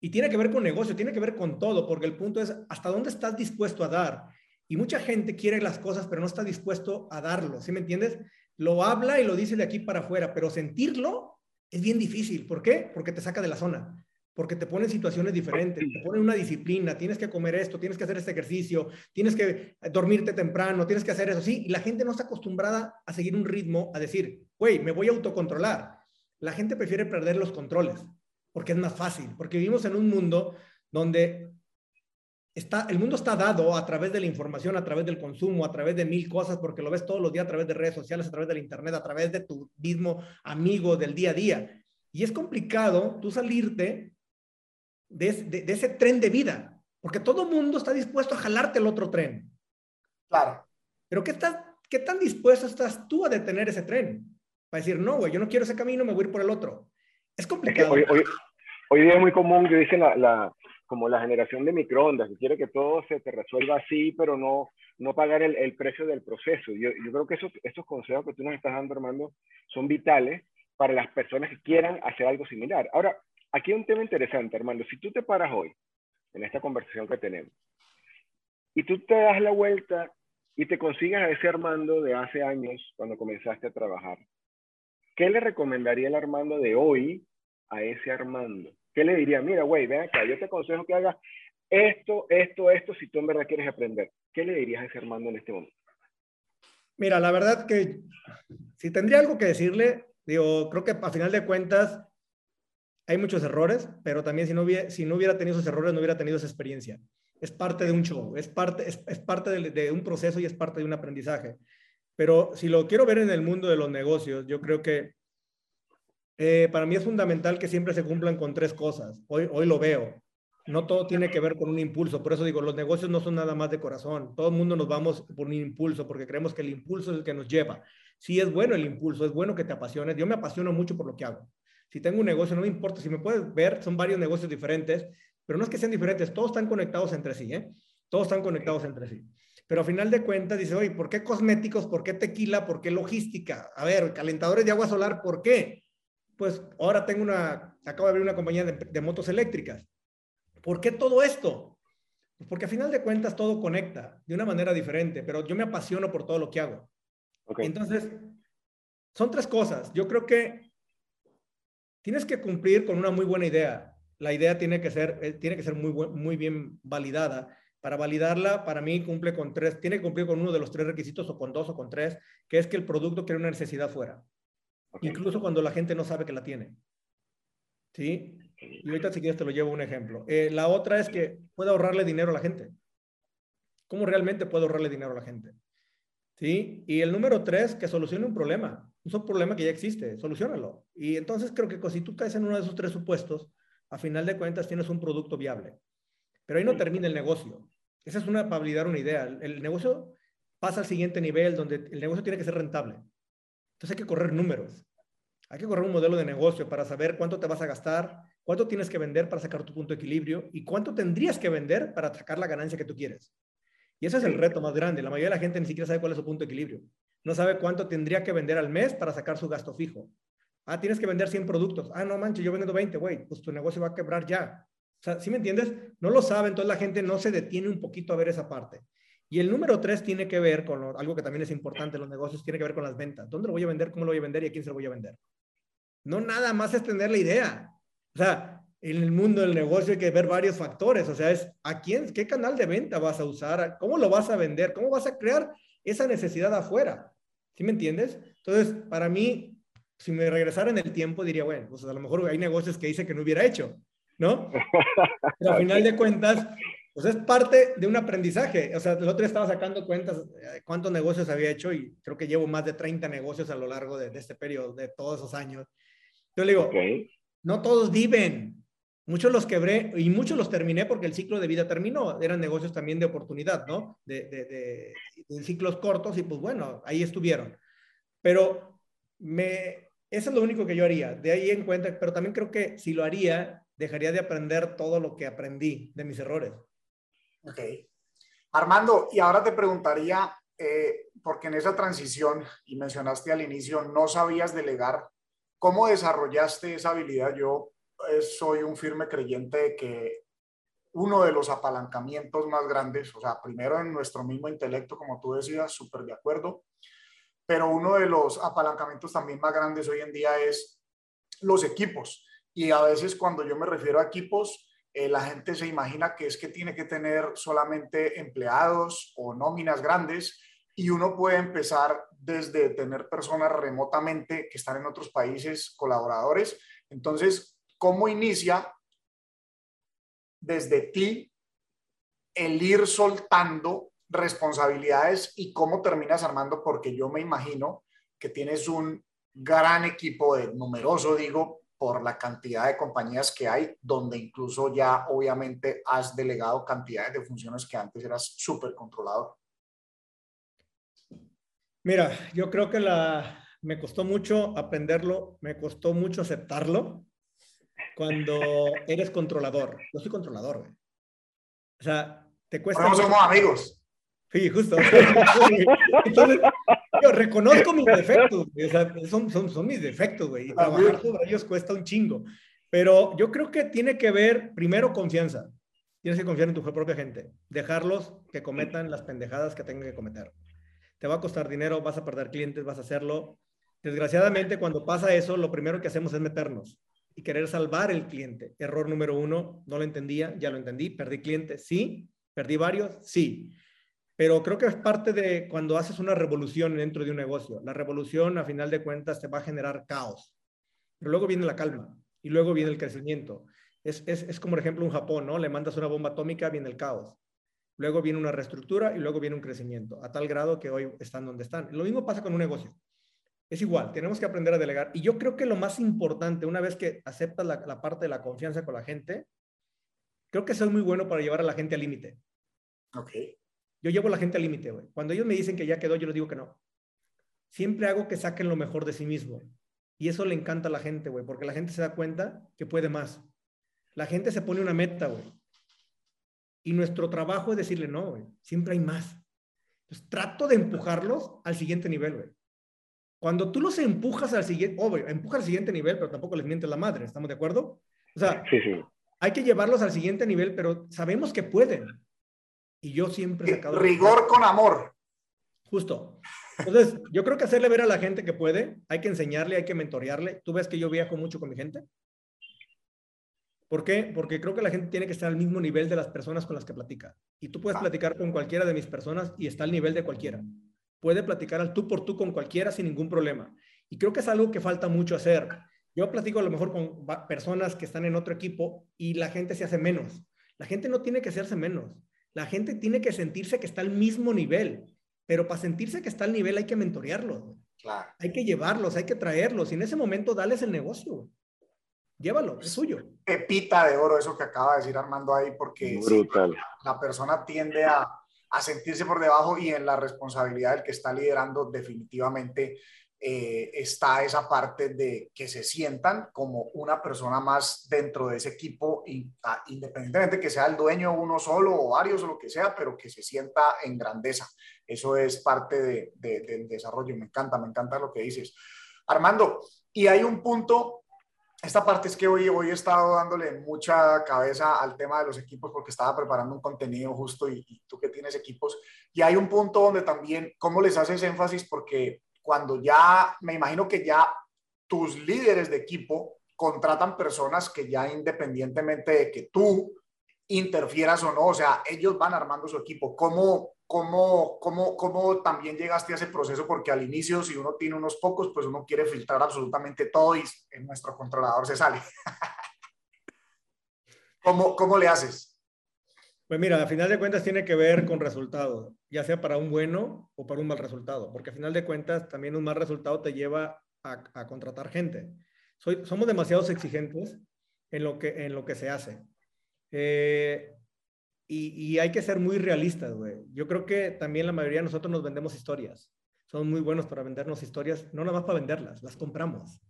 Speaker 3: y tiene que ver con negocio, tiene que ver con todo, porque el punto es hasta dónde estás dispuesto a dar. Y mucha gente quiere las cosas, pero no está dispuesto a darlo, ¿sí me entiendes? Lo habla y lo dice de aquí para afuera, pero sentirlo es bien difícil. ¿Por qué? Porque te saca de la zona porque te pone en situaciones diferentes, te pone una disciplina, tienes que comer esto, tienes que hacer este ejercicio, tienes que dormirte temprano, tienes que hacer eso, sí, la gente no está acostumbrada a seguir un ritmo, a decir, güey, me voy a autocontrolar. La gente prefiere perder los controles, porque es más fácil, porque vivimos en un mundo donde está, el mundo está dado a través de la información, a través del consumo, a través de mil cosas, porque lo ves todos los días a través de redes sociales, a través del internet, a través de tu mismo amigo del día a día. Y es complicado tú salirte de, ese tren de vida, porque todo mundo está dispuesto a jalarte el otro tren.
Speaker 1: Claro.
Speaker 3: Pero ¿qué, ¿qué tan dispuesto estás tú a detener ese tren? Para decir, no, güey, yo no quiero ese camino, me voy a ir por el otro. Es complicado.
Speaker 2: hoy, hoy, día es muy común, yo dice la, la, como la generación de microondas, que quiere que todo se te resuelva así, pero no, no pagar el, el precio del proceso. Yo, yo creo que esos, estos consejos que tú nos estás dando, Armando, son vitales para las personas que quieran hacer algo similar. Ahora, aquí hay un tema interesante, Armando. Si tú te paras hoy, en esta conversación que tenemos, y tú te das la vuelta y te consigues a ese Armando de hace años, cuando comenzaste a trabajar, ¿qué le recomendaría el Armando de hoy a ese Armando? ¿Qué le diría? Mira, güey, ven acá, yo te aconsejo que hagas esto, esto, esto, si tú en verdad quieres aprender. ¿Qué le dirías a ese Armando en este momento?
Speaker 3: Mira, la verdad que si tendría algo que decirle, digo, creo que a final de cuentas, hay muchos errores, pero también si no hubiera, si no hubiera tenido esos errores, no hubiera tenido esa experiencia. Es parte de un show, es parte, es, parte de, un proceso y es parte de un aprendizaje. Pero si lo quiero ver en el mundo de los negocios, yo creo que eh, para mí es fundamental que siempre se cumplan con tres cosas. Hoy, hoy lo veo. No todo tiene que ver con un impulso. Por eso digo, los negocios no son nada más de corazón. Todo el mundo nos vamos por un impulso porque creemos que el impulso es el que nos lleva. Sí es bueno el impulso, es bueno que te apasiones. Yo me apasiono mucho por lo que hago. Si tengo un negocio, no me importa. Si me puedes ver, son varios negocios diferentes, pero no es que sean diferentes. Todos están conectados entre sí, ¿eh? Todos están conectados entre sí. Pero a final de cuentas dice, oye, ¿por qué cosméticos? ¿Por qué tequila? ¿Por qué logística? A ver, calentadores de agua solar, ¿por qué? Pues ahora tengo una, acabo de abrir una compañía de, motos eléctricas. ¿Por qué todo esto? Pues porque a final de cuentas todo conecta de una manera diferente, pero yo me apasiono por todo lo que hago. Entonces, son tres cosas. Yo creo que tienes que cumplir con una muy buena idea. La idea tiene que ser, eh, tiene que ser muy, muy bien validada para validarla, para mí cumple con tres, tiene que cumplir con uno de los tres requisitos o con dos o con tres, que es que el producto quiere una necesidad fuera. Incluso cuando la gente no sabe que la tiene. ¿Sí? Y ahorita si quieres te lo llevo un ejemplo. Eh, la otra es que puede ahorrarle dinero a la gente. ¿Cómo realmente puede ahorrarle dinero a la gente? ¿Sí? Y el número tres, que solucione un problema. Es un problema que ya existe, solucionalo. Y entonces creo que si tú caes en uno de esos tres supuestos, a final de cuentas tienes un producto viable. Pero ahí no termina el negocio. Esa es una, para validar una idea. El, negocio pasa al siguiente nivel donde el negocio tiene que ser rentable. Entonces hay que correr números. Hay que correr un modelo de negocio para saber cuánto te vas a gastar, cuánto tienes que vender para sacar tu punto de equilibrio y cuánto tendrías que vender para sacar la ganancia que tú quieres. Y ese es el reto más grande. La mayoría de la gente ni siquiera sabe cuál es su punto de equilibrio. No sabe cuánto tendría que vender al mes para sacar su gasto fijo. Ah, tienes que vender 100 productos. Ah, no manches, yo vendo 20, güey. Pues tu negocio va a quebrar ya. O sea, ¿sí me entiendes? No lo saben, entonces la gente no se detiene un poquito a ver esa parte. Y el número tres tiene que ver con algo que también es importante en los negocios, tiene que ver con las ventas. ¿Dónde lo voy a vender? ¿Cómo lo voy a vender? ¿Y a quién se lo voy a vender? No nada más es tener la idea. O sea, en el mundo del negocio hay que ver varios factores. O sea, es a quién, qué canal de venta vas a usar, cómo lo vas a vender, cómo vas a crear esa necesidad afuera. ¿Sí me entiendes? Entonces, para mí, si me regresara en el tiempo, diría, bueno, pues a lo mejor hay negocios que hice que no hubiera hecho. ¿no? (laughs) Pero al final de cuentas, pues es parte de un aprendizaje. O sea, el otro día estaba sacando cuentas de cuántos negocios había hecho y creo que llevo más de 30 negocios a lo largo de, este periodo, de todos esos años. Yo le digo, no todos viven. Muchos los quebré y muchos los terminé porque el ciclo de vida terminó. Eran negocios también de oportunidad, ¿no? De, de, de ciclos cortos y pues bueno, ahí estuvieron. Pero me, eso es lo único que yo haría. De ahí en cuenta, pero también creo que si lo haría, dejaría de aprender todo lo que aprendí de mis errores.
Speaker 1: Ok. Armando, y ahora te preguntaría, eh, porque en esa transición, y mencionaste al inicio, no sabías delegar, ¿cómo desarrollaste esa habilidad? Yo eh, soy un firme creyente de que uno de los apalancamientos más grandes, o sea, primero en nuestro mismo intelecto, como tú decías, súper de acuerdo, pero uno de los apalancamientos también más grandes hoy en día es los equipos. Y a veces cuando yo me refiero a equipos, eh, la gente se imagina que es que tiene que tener solamente empleados o nóminas grandes y uno puede empezar desde tener personas remotamente que están en otros países, colaboradores. Entonces, ¿cómo inicia desde ti el ir soltando responsabilidades y cómo terminas armando? Porque yo me imagino que tienes un gran equipo de numeroso, digo, por la cantidad de compañías que hay, donde incluso ya obviamente has delegado cantidades de funciones que antes eras súper controlador.
Speaker 3: Mira, yo creo que la, me costó mucho aprenderlo, me costó mucho aceptarlo cuando (laughs) eres controlador. Yo soy controlador, güey. O sea, te cuesta...
Speaker 1: No somos amigos.
Speaker 3: Sí, justo. (laughs) Entonces, yo reconozco mis defectos, son, son, son, mis defectos, güey, y trabajar sobre ellos cuesta un chingo. Pero yo creo que tiene que ver, primero, confianza. Tienes que confiar en tu propia gente. Dejarlos que cometan las pendejadas que tengan que cometer. Te va a costar dinero, vas a perder clientes, vas a hacerlo. Desgraciadamente, cuando pasa eso, lo primero que hacemos es meternos y querer salvar el cliente. Error número uno, no lo entendía, ya lo entendí, perdí clientes, sí, perdí varios, sí. Pero creo que es parte de cuando haces una revolución dentro de un negocio. La revolución, a final de cuentas, te va a generar caos. Pero luego viene la calma y luego viene el crecimiento. Es, es, es como, por ejemplo, un Japón, ¿no? Le mandas una bomba atómica, viene el caos. luego viene una reestructura y luego viene un crecimiento, a tal grado que hoy están donde están. Lo mismo pasa con un negocio. Es igual, tenemos que aprender a delegar. Y yo creo que lo más importante, una vez que aceptas la, la parte de la confianza con la gente, creo que eso es muy bueno para llevar a la gente al límite.
Speaker 1: Ok.
Speaker 3: Yo llevo a la gente al límite, güey. Cuando ellos me dicen que ya quedó, yo les digo que no. Siempre hago que saquen lo mejor de sí mismo. Y eso le encanta a la gente, güey, porque la gente se da cuenta que puede más. La gente se pone una meta, güey. Y nuestro trabajo es decirle, no, güey, siempre hay más. Entonces, trato de empujarlos al siguiente nivel, güey. Cuando tú los empujas al siguiente, oh, empuja al siguiente nivel, pero tampoco les mientes la madre, ¿estamos de acuerdo? O sea,
Speaker 2: Sí, sí.
Speaker 3: hay que llevarlos al siguiente nivel, pero sabemos que pueden. Y yo siempre he sacado...
Speaker 1: Rigor con amor.
Speaker 3: Justo. Entonces, yo creo que hacerle ver a la gente que puede, hay que enseñarle, hay que mentorearle. Tú ves que yo viajo mucho con mi gente. ¿Por qué? Porque creo que la gente tiene que estar al mismo nivel de las personas con las que platica. Y tú puedes platicar con cualquiera de mis personas y está al nivel de cualquiera. Puede platicar al tú por tú con cualquiera sin ningún problema. Y creo que es algo que falta mucho hacer. Yo platico a lo mejor con personas que están en otro equipo y la gente se hace menos. La gente no tiene que hacerse menos. La gente tiene que sentirse que está al mismo nivel. Pero para sentirse que está al nivel hay que mentorearlos.
Speaker 1: Claro.
Speaker 3: Hay que llevarlos, hay que traerlos. Y en ese momento dales el negocio. güey. Llévalo, es suyo.
Speaker 1: Pepita de oro eso que acaba de decir Armando ahí, porque
Speaker 2: Brutal.
Speaker 1: la persona tiende a, a sentirse por debajo y en la responsabilidad del que está liderando definitivamente eh, está esa parte de que se sientan como una persona más dentro de ese equipo, ah, independientemente que sea el dueño uno solo o varios o lo que sea, pero que se sienta en grandeza. Eso es parte de- del desarrollo. Me encanta, me encanta lo que dices. Armando, y hay un punto esta parte es que hoy, hoy he estado dándole mucha cabeza al tema de los equipos porque estaba preparando un contenido justo y, y tú que tienes equipos. Y hay un punto donde también, ¿cómo les haces énfasis? Porque cuando ya, me imagino que ya tus líderes de equipo contratan personas que ya independientemente de que tú interfieras o no, o sea, ellos van armando su equipo. ¿Cómo, cómo, cómo, cómo también llegaste a ese proceso? Porque al inicio, si uno tiene unos pocos, pues uno quiere filtrar absolutamente todo y en nuestro controlador se sale. (laughs) ¿Cómo, ¿Cómo le haces?
Speaker 3: Pues mira, a final de cuentas tiene que ver con resultados, ya sea para un bueno o para un mal resultado, porque a final de cuentas también un mal resultado te lleva a, contratar gente. Soy, somos demasiados exigentes en lo que, en lo que se hace. Eh, y, y, hay que ser muy realistas, güey. Yo creo que también la mayoría de nosotros nos vendemos historias. Somos muy buenos para vendernos historias, no nada más para venderlas, las compramos.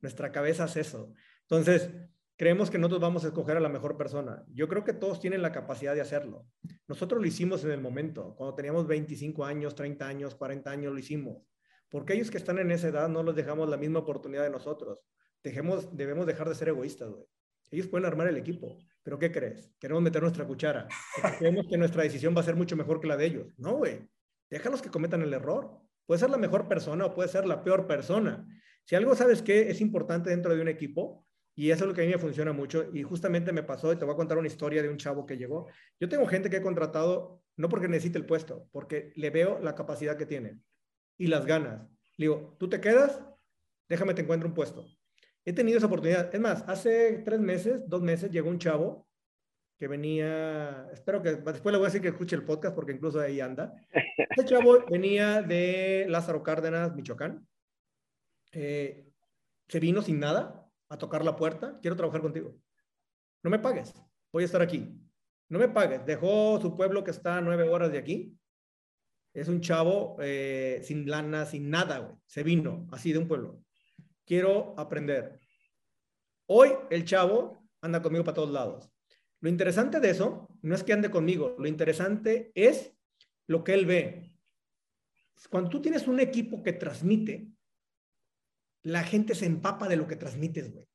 Speaker 3: Nuestra cabeza es eso. Entonces, creemos que nosotros vamos a escoger a la mejor persona. Yo creo que todos tienen la capacidad de hacerlo. Nosotros lo hicimos en el momento, cuando teníamos 25 años, 30 años, 40 años, lo hicimos. Porque ellos que están en esa edad no les dejamos la misma oportunidad de nosotros. Dejemos, debemos dejar de ser egoístas, güey. Ellos pueden armar el equipo, pero ¿qué crees? Queremos meter nuestra cuchara. (laughs) Creemos que nuestra decisión va a ser mucho mejor que la de ellos. No, güey. Déjalos que cometan el error. Puede ser la mejor persona o puede ser la peor persona. Si algo sabes que es importante dentro de un equipo, y eso es lo que a mí me funciona mucho, y justamente me pasó, y te voy a contar una historia de un chavo que llegó. Yo tengo gente que he contratado, no porque necesite el puesto, porque le veo la capacidad que tiene y las ganas. Le digo, ¿tú te quedas? Déjame te encuentro un puesto. He tenido esa oportunidad. Es más, hace tres meses, dos meses, llegó un chavo que venía, espero que después le voy a decir que escuche el podcast porque incluso ahí anda. Este chavo venía de Lázaro Cárdenas, Michoacán. Eh, se vino sin nada a tocar la puerta. Quiero trabajar contigo. No me pagues. Voy a estar aquí. No me pagues. Dejó su pueblo que está a nueve horas de aquí. Es un chavo eh, sin lana, sin nada, güey. Se vino así de un pueblo. Quiero aprender. Hoy el chavo anda conmigo para todos lados. Lo interesante de eso no es que ande conmigo, lo interesante es lo que él ve. Cuando tú tienes un equipo que transmite, la gente se empapa de lo que transmites, güey.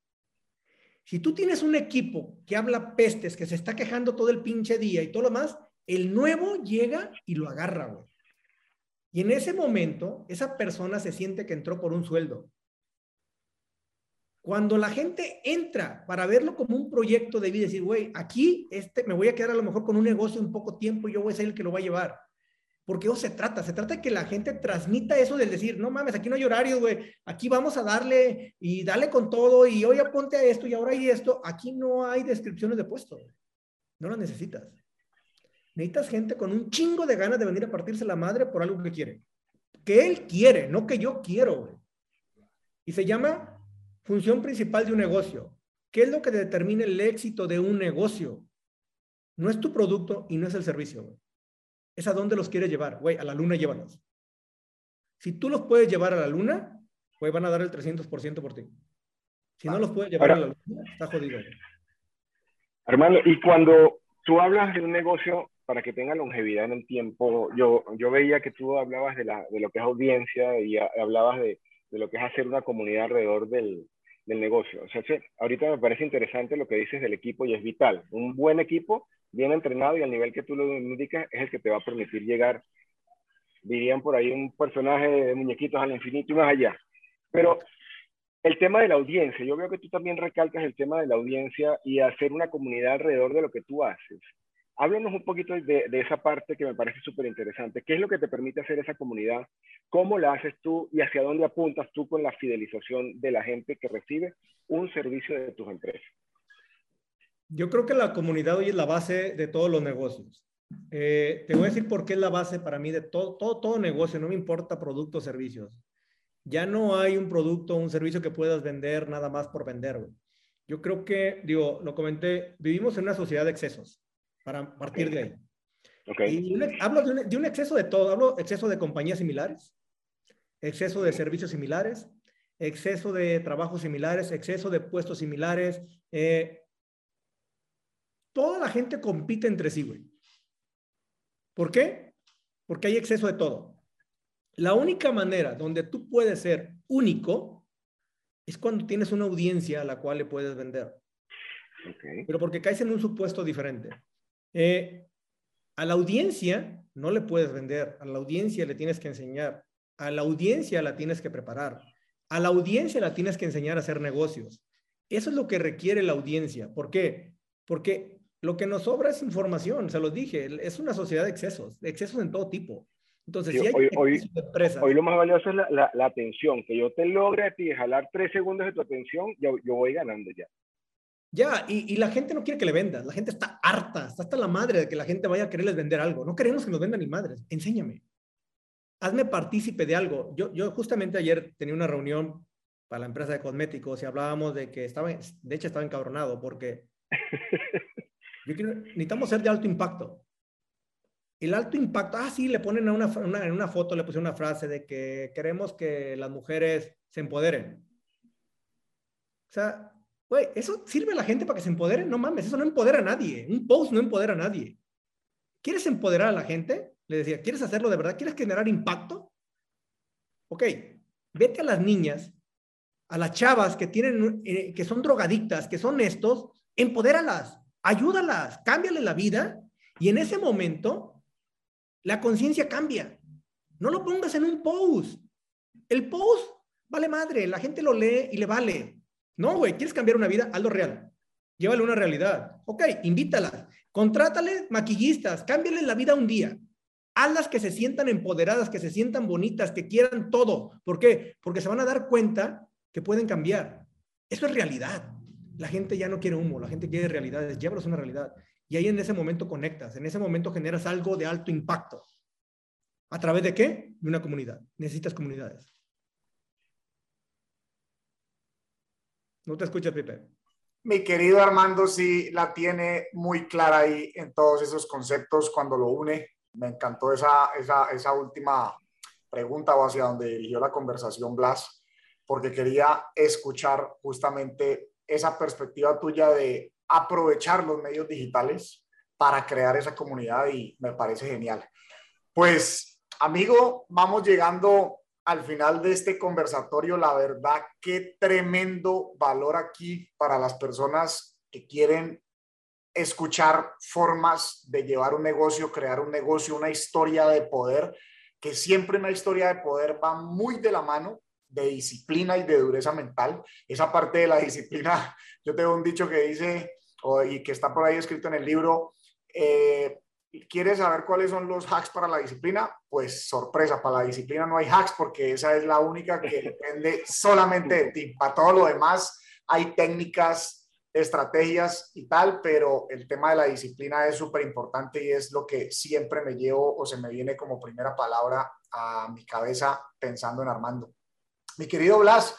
Speaker 3: Si tú tienes un equipo que habla pestes, que se está quejando todo el pinche día y todo lo más, el nuevo llega y lo agarra, güey. Y en ese momento, esa persona se siente que entró por un sueldo. Cuando la gente entra para verlo como un proyecto de vida, decir, güey, aquí este, me voy a quedar a lo mejor con un negocio en poco tiempo y yo voy a ser el que lo va a llevar. Porque eso se trata, se trata de que la gente transmita eso del decir, no mames, aquí no hay horarios, güey, aquí vamos a darle y dale con todo y hoy aponte a esto y ahora hay esto. Aquí no hay descripciones de puesto, no las necesitas. Necesitas gente con un chingo de ganas de venir a partirse la madre por algo que quiere. Que él quiere, no que yo quiero. Y se llama función principal de un negocio. ¿Qué es lo que determina el éxito de un negocio? No es tu producto y no es el servicio. Es a dónde los quieres llevar. Güey, a la luna llévalos. Si tú los puedes llevar a la luna, güey, van a dar el 300% por ti. Si no los puedes llevar a la luna, está jodido.
Speaker 2: Hermano, y cuando tú hablas de un negocio para que tenga longevidad en el tiempo, yo, yo veía que tú hablabas de, la, de lo que es audiencia y hablabas de, de lo que es hacer una comunidad alrededor del, del negocio. O sea, ahorita me parece interesante lo que dices del equipo y es vital. Un buen equipo, bien entrenado y al nivel que tú lo indicas, es el que te va a permitir llegar, dirían por ahí, un personaje de muñequitos al infinito y más allá. Pero el tema de la audiencia, yo veo que tú también recalcas el tema de la audiencia y hacer una comunidad alrededor de lo que tú haces. Háblanos un poquito de, esa parte que me parece súper interesante. ¿Qué es lo que te permite hacer esa comunidad? ¿Cómo la haces tú y hacia dónde apuntas tú con la fidelización de la gente que recibe un servicio de tus empresas?
Speaker 3: Yo creo que la comunidad hoy es la base de todos los negocios. Eh, te voy a decir por qué es la base para mí de todo, todo, todo negocio, no me importa productos o servicios. Ya no hay un producto o un servicio que puedas vender nada más por vender. Yo creo que, digo, lo comenté, vivimos en una sociedad de excesos para partir de ahí. Y hablo de un, exceso de todo, hablo exceso de compañías similares, exceso de servicios similares, exceso de trabajos similares, exceso de puestos similares. Eh, toda la gente compite entre sí, güey. ¿Por qué? Porque hay exceso de todo. La única manera donde tú puedes ser único es cuando tienes una audiencia a la cual le puedes vender. Pero porque caes en un supuesto diferente. Eh, a la audiencia no le puedes vender, a la audiencia le tienes que enseñar, a la audiencia la tienes que preparar, a la audiencia la tienes que enseñar a hacer negocios. Eso es lo que requiere la audiencia. ¿Por qué? Porque lo que nos sobra es información, se los dije, es una sociedad de excesos, de excesos en todo tipo. Entonces, si hay
Speaker 2: hoy, hoy, lo más valioso es la, atención, que yo te logre a ti jalar tres segundos de tu atención, yo, yo voy ganando ya.
Speaker 3: Ya, y, la gente no quiere que le vendas, la gente está harta, está hasta la madre de que la gente vaya a quererles vender algo. No queremos que nos vendan ni madres, enséñame. Hazme partícipe de algo. Yo, yo justamente ayer tenía una reunión para la empresa de cosméticos y hablábamos de que estaba, de hecho estaba encabronado porque (laughs) necesitamos ser de alto impacto. El alto impacto, ah, sí, le ponen a una, en una foto, le puse una frase de que queremos que las mujeres se empoderen. O sea, Güey, ¿eso sirve a la gente para que se empodere? No mames, eso no empodera a nadie. Un post no empodera a nadie. ¿Quieres empoderar a la gente? Le decía, ¿quieres hacerlo de verdad? ¿Quieres generar impacto? Ok, vete a las niñas, a las chavas que tienen, eh, que son drogadictas, que son estos, empodéralas, ayúdalas, cámbiale la vida y en ese momento la conciencia cambia. No lo pongas en un post. El post vale madre, la gente lo lee y le vale. No, güey, ¿quieres cambiar una vida? Hazlo real. Llévale una realidad. Ok, invítalas. Contrátale maquillistas. Cámbiale la vida un día. Hazlas que se sientan empoderadas, que se sientan bonitas, que quieran todo. ¿Por qué? Porque se van a dar cuenta que pueden cambiar. Eso es realidad. La gente ya no quiere humo, la gente quiere realidades. Llévalos una realidad. Y ahí en ese momento conectas, en ese momento generas algo de alto impacto. ¿A través de qué? De una comunidad. Necesitas comunidades. No te escuchas, Pipe.
Speaker 1: Mi querido Armando sí la tiene muy clara ahí en todos esos conceptos cuando lo une. Me encantó esa, esa, esa última pregunta o hacia donde dirigió la conversación Blas, porque quería escuchar justamente esa perspectiva tuya de aprovechar los medios digitales para crear esa comunidad y me parece genial. Pues, amigo, vamos llegando al final de este conversatorio, la verdad, qué tremendo valor aquí para las personas que quieren escuchar formas de llevar un negocio, crear un negocio, una historia de poder, que siempre una historia de poder va muy de la mano de disciplina y de dureza mental. Esa parte de la disciplina, (laughs) yo tengo un dicho que dice, y que está por ahí escrito en el libro, eh, ¿Quieres saber cuáles son los hacks para la disciplina? Pues sorpresa, para la disciplina no hay hacks porque esa es la única que (laughs) depende solamente de ti. Para todo lo demás hay técnicas estrategias y tal, pero el tema de la disciplina es súper importante y es lo que siempre me llevo o se me viene como primera palabra a mi cabeza pensando en Armando. Mi querido Blas,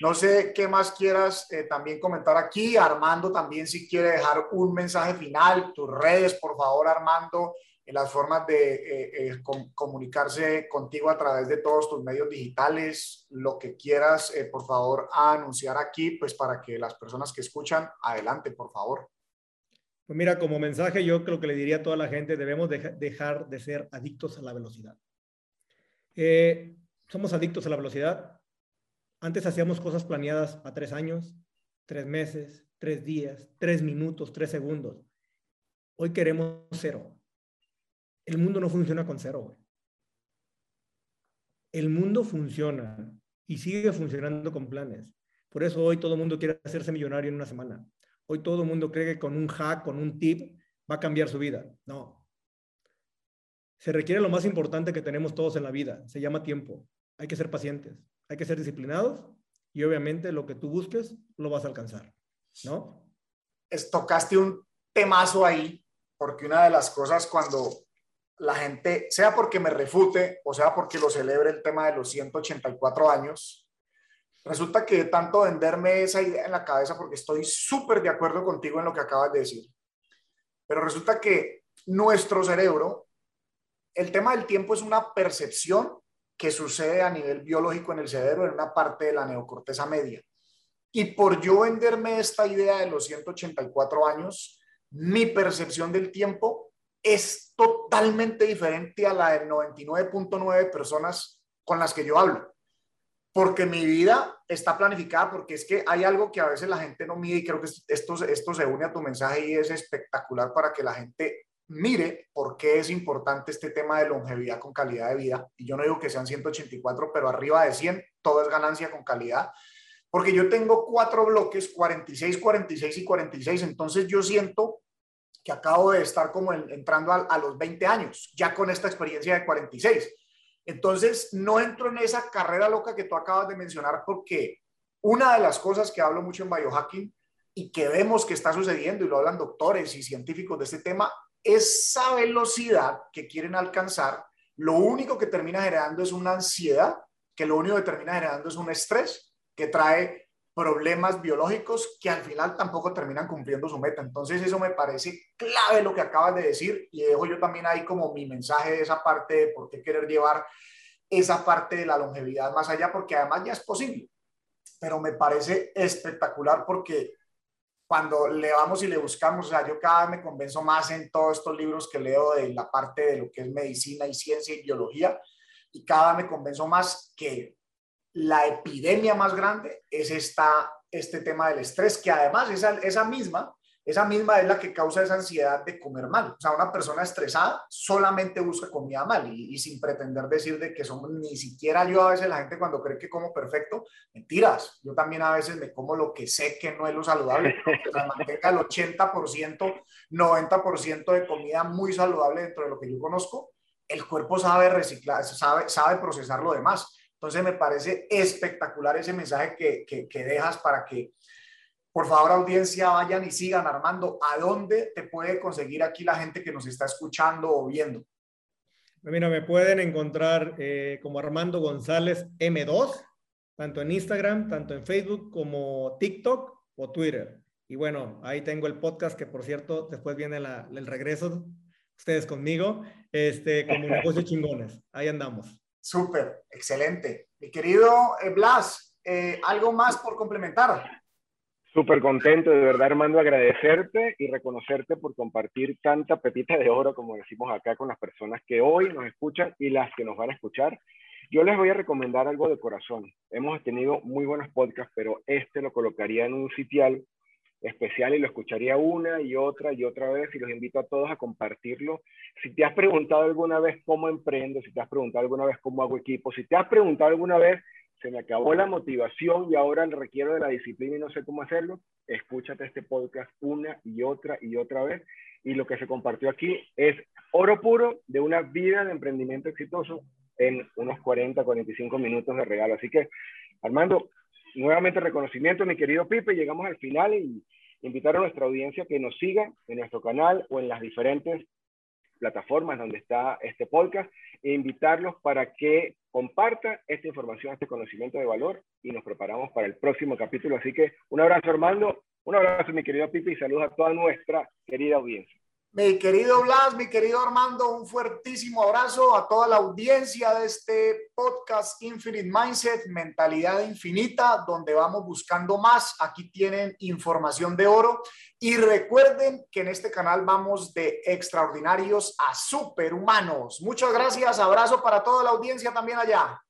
Speaker 1: no sé qué más quieras eh, también comentar aquí. Armando también si quiere dejar un mensaje final, tus redes, por favor, Armando, en las formas de eh, eh, comunicarse contigo a través de todos tus medios digitales, lo que quieras, por favor, anunciar aquí, pues para que las personas que escuchan, adelante, por favor.
Speaker 3: Pues mira, como mensaje, yo creo que le diría a toda la gente, debemos dejar de ser adictos a la velocidad. somos adictos a la velocidad, antes hacíamos cosas planeadas a tres años, tres meses, tres días, tres minutos, tres segundos. Hoy queremos cero. El mundo no funciona con cero. El mundo funciona y sigue funcionando con planes. Por eso hoy todo el mundo quiere hacerse millonario en una semana. Hoy todo el mundo cree que con un hack, con un tip, va a cambiar su vida. No. Se requiere lo más importante que tenemos todos en la vida. Se llama tiempo. Hay que ser pacientes hay que ser disciplinados y obviamente lo que tú busques lo vas a alcanzar, ¿no?
Speaker 1: Tocaste un temazo ahí, porque una de las cosas cuando la gente, sea porque me refute o sea porque lo celebre el tema de los 184 años, resulta que tanto venderme esa idea en la cabeza porque estoy súper de acuerdo contigo en lo que acabas de decir. Pero resulta que nuestro cerebro, el tema del tiempo es una percepción que sucede a nivel biológico en el cerebro en una parte de la neocorteza media. Y por yo venderme esta idea de los 184 años, mi percepción del tiempo es totalmente diferente a la del 99.9 personas con las que yo hablo. Porque mi vida está planificada, porque es que hay algo que a veces la gente no mide y creo que esto, esto se une a tu mensaje y es espectacular para que la gente mire por qué es importante este tema de longevidad con calidad de vida. Y yo no digo que sean 184, pero arriba de 100, todo es ganancia con calidad. Porque yo tengo cuatro bloques, 46, 46 y 46. Entonces yo siento que acabo de estar como entrando a, a los 20 años, ya con esta experiencia de 46. Entonces no entro en esa carrera loca que tú acabas de mencionar porque una de las cosas que hablo mucho en biohacking y que vemos que está sucediendo, y lo hablan doctores y científicos de este tema, esa velocidad que quieren alcanzar, lo único que termina generando es una ansiedad, que lo único que termina generando es un estrés que trae problemas biológicos que al final tampoco terminan cumpliendo su meta. Entonces eso me parece clave lo que acabas de decir y dejo yo también ahí como mi mensaje de esa parte de por qué querer llevar esa parte de la longevidad más allá, porque además ya es posible. Pero me parece espectacular porque cuando le vamos y le buscamos, o sea, yo cada vez me convenzo más en todos estos libros que leo de la parte de lo que es medicina y ciencia y biología, y cada vez me convenzo más que la epidemia más grande es esta, este tema del estrés, que además esa, esa misma esa misma es la que causa esa ansiedad de comer mal. O sea, una persona estresada solamente busca comida mal y, sin pretender decir de que somos, ni siquiera yo a veces la gente cuando cree que como perfecto, mentiras. Yo también a veces me como lo que sé que no es lo saludable, la manteca el 80%, 90% de comida muy saludable dentro de lo que yo conozco, el cuerpo sabe reciclar, sabe, sabe procesar lo demás. Entonces me parece espectacular ese mensaje que, que, que dejas para que por favor, audiencia, vayan y sigan Armando. ¿A dónde te puede conseguir aquí la gente que nos está escuchando o viendo?
Speaker 3: Mira, me pueden encontrar eh, como Armando González M2, tanto en Instagram, tanto en Facebook como TikTok o Twitter. Y bueno, ahí tengo el podcast que por cierto, después viene el regreso, ustedes conmigo, este, como negocios (laughs) chingones. Ahí andamos.
Speaker 1: Súper, excelente. Mi querido eh, Blas, eh, ¿algo más por complementar?
Speaker 2: Súper contento, de verdad, Armando, agradecerte y reconocerte por compartir tanta pepita de oro, como decimos acá, con las personas que hoy nos escuchan y las que nos van a escuchar. Yo les voy a recomendar algo de corazón. Hemos tenido muy buenos podcasts, pero este lo colocaría en un sitial especial y lo escucharía una y otra y otra vez y los invito a todos a compartirlo. Si te has preguntado alguna vez cómo emprendo, si te has preguntado alguna vez cómo hago equipo, si te has preguntado alguna vez se me acabó la motivación y ahora requiero de la disciplina y no sé cómo hacerlo, escúchate este podcast una y otra y otra vez. Y lo que se compartió aquí es oro puro de una vida de emprendimiento exitoso en unos 40, 45 minutos de regalo. Así que, Armando, nuevamente reconocimiento, mi querido Pipe, llegamos al final y invitar a nuestra audiencia que nos siga en nuestro canal o en las diferentes plataformas donde está este podcast e invitarlos para que compartan esta información, este conocimiento de valor y nos preparamos para el próximo capítulo. Así que un abrazo Armando, un abrazo mi querido Pipi y saludos a toda nuestra querida audiencia.
Speaker 1: Mi querido Blas, mi querido Armando, un fuertísimo abrazo a toda la audiencia de este podcast Infinite Mindset, Mentalidad Infinita, donde vamos buscando más. Aquí tienen información de oro. Y recuerden que en este canal vamos de extraordinarios a superhumanos. Muchas gracias. Abrazo para toda la audiencia también allá.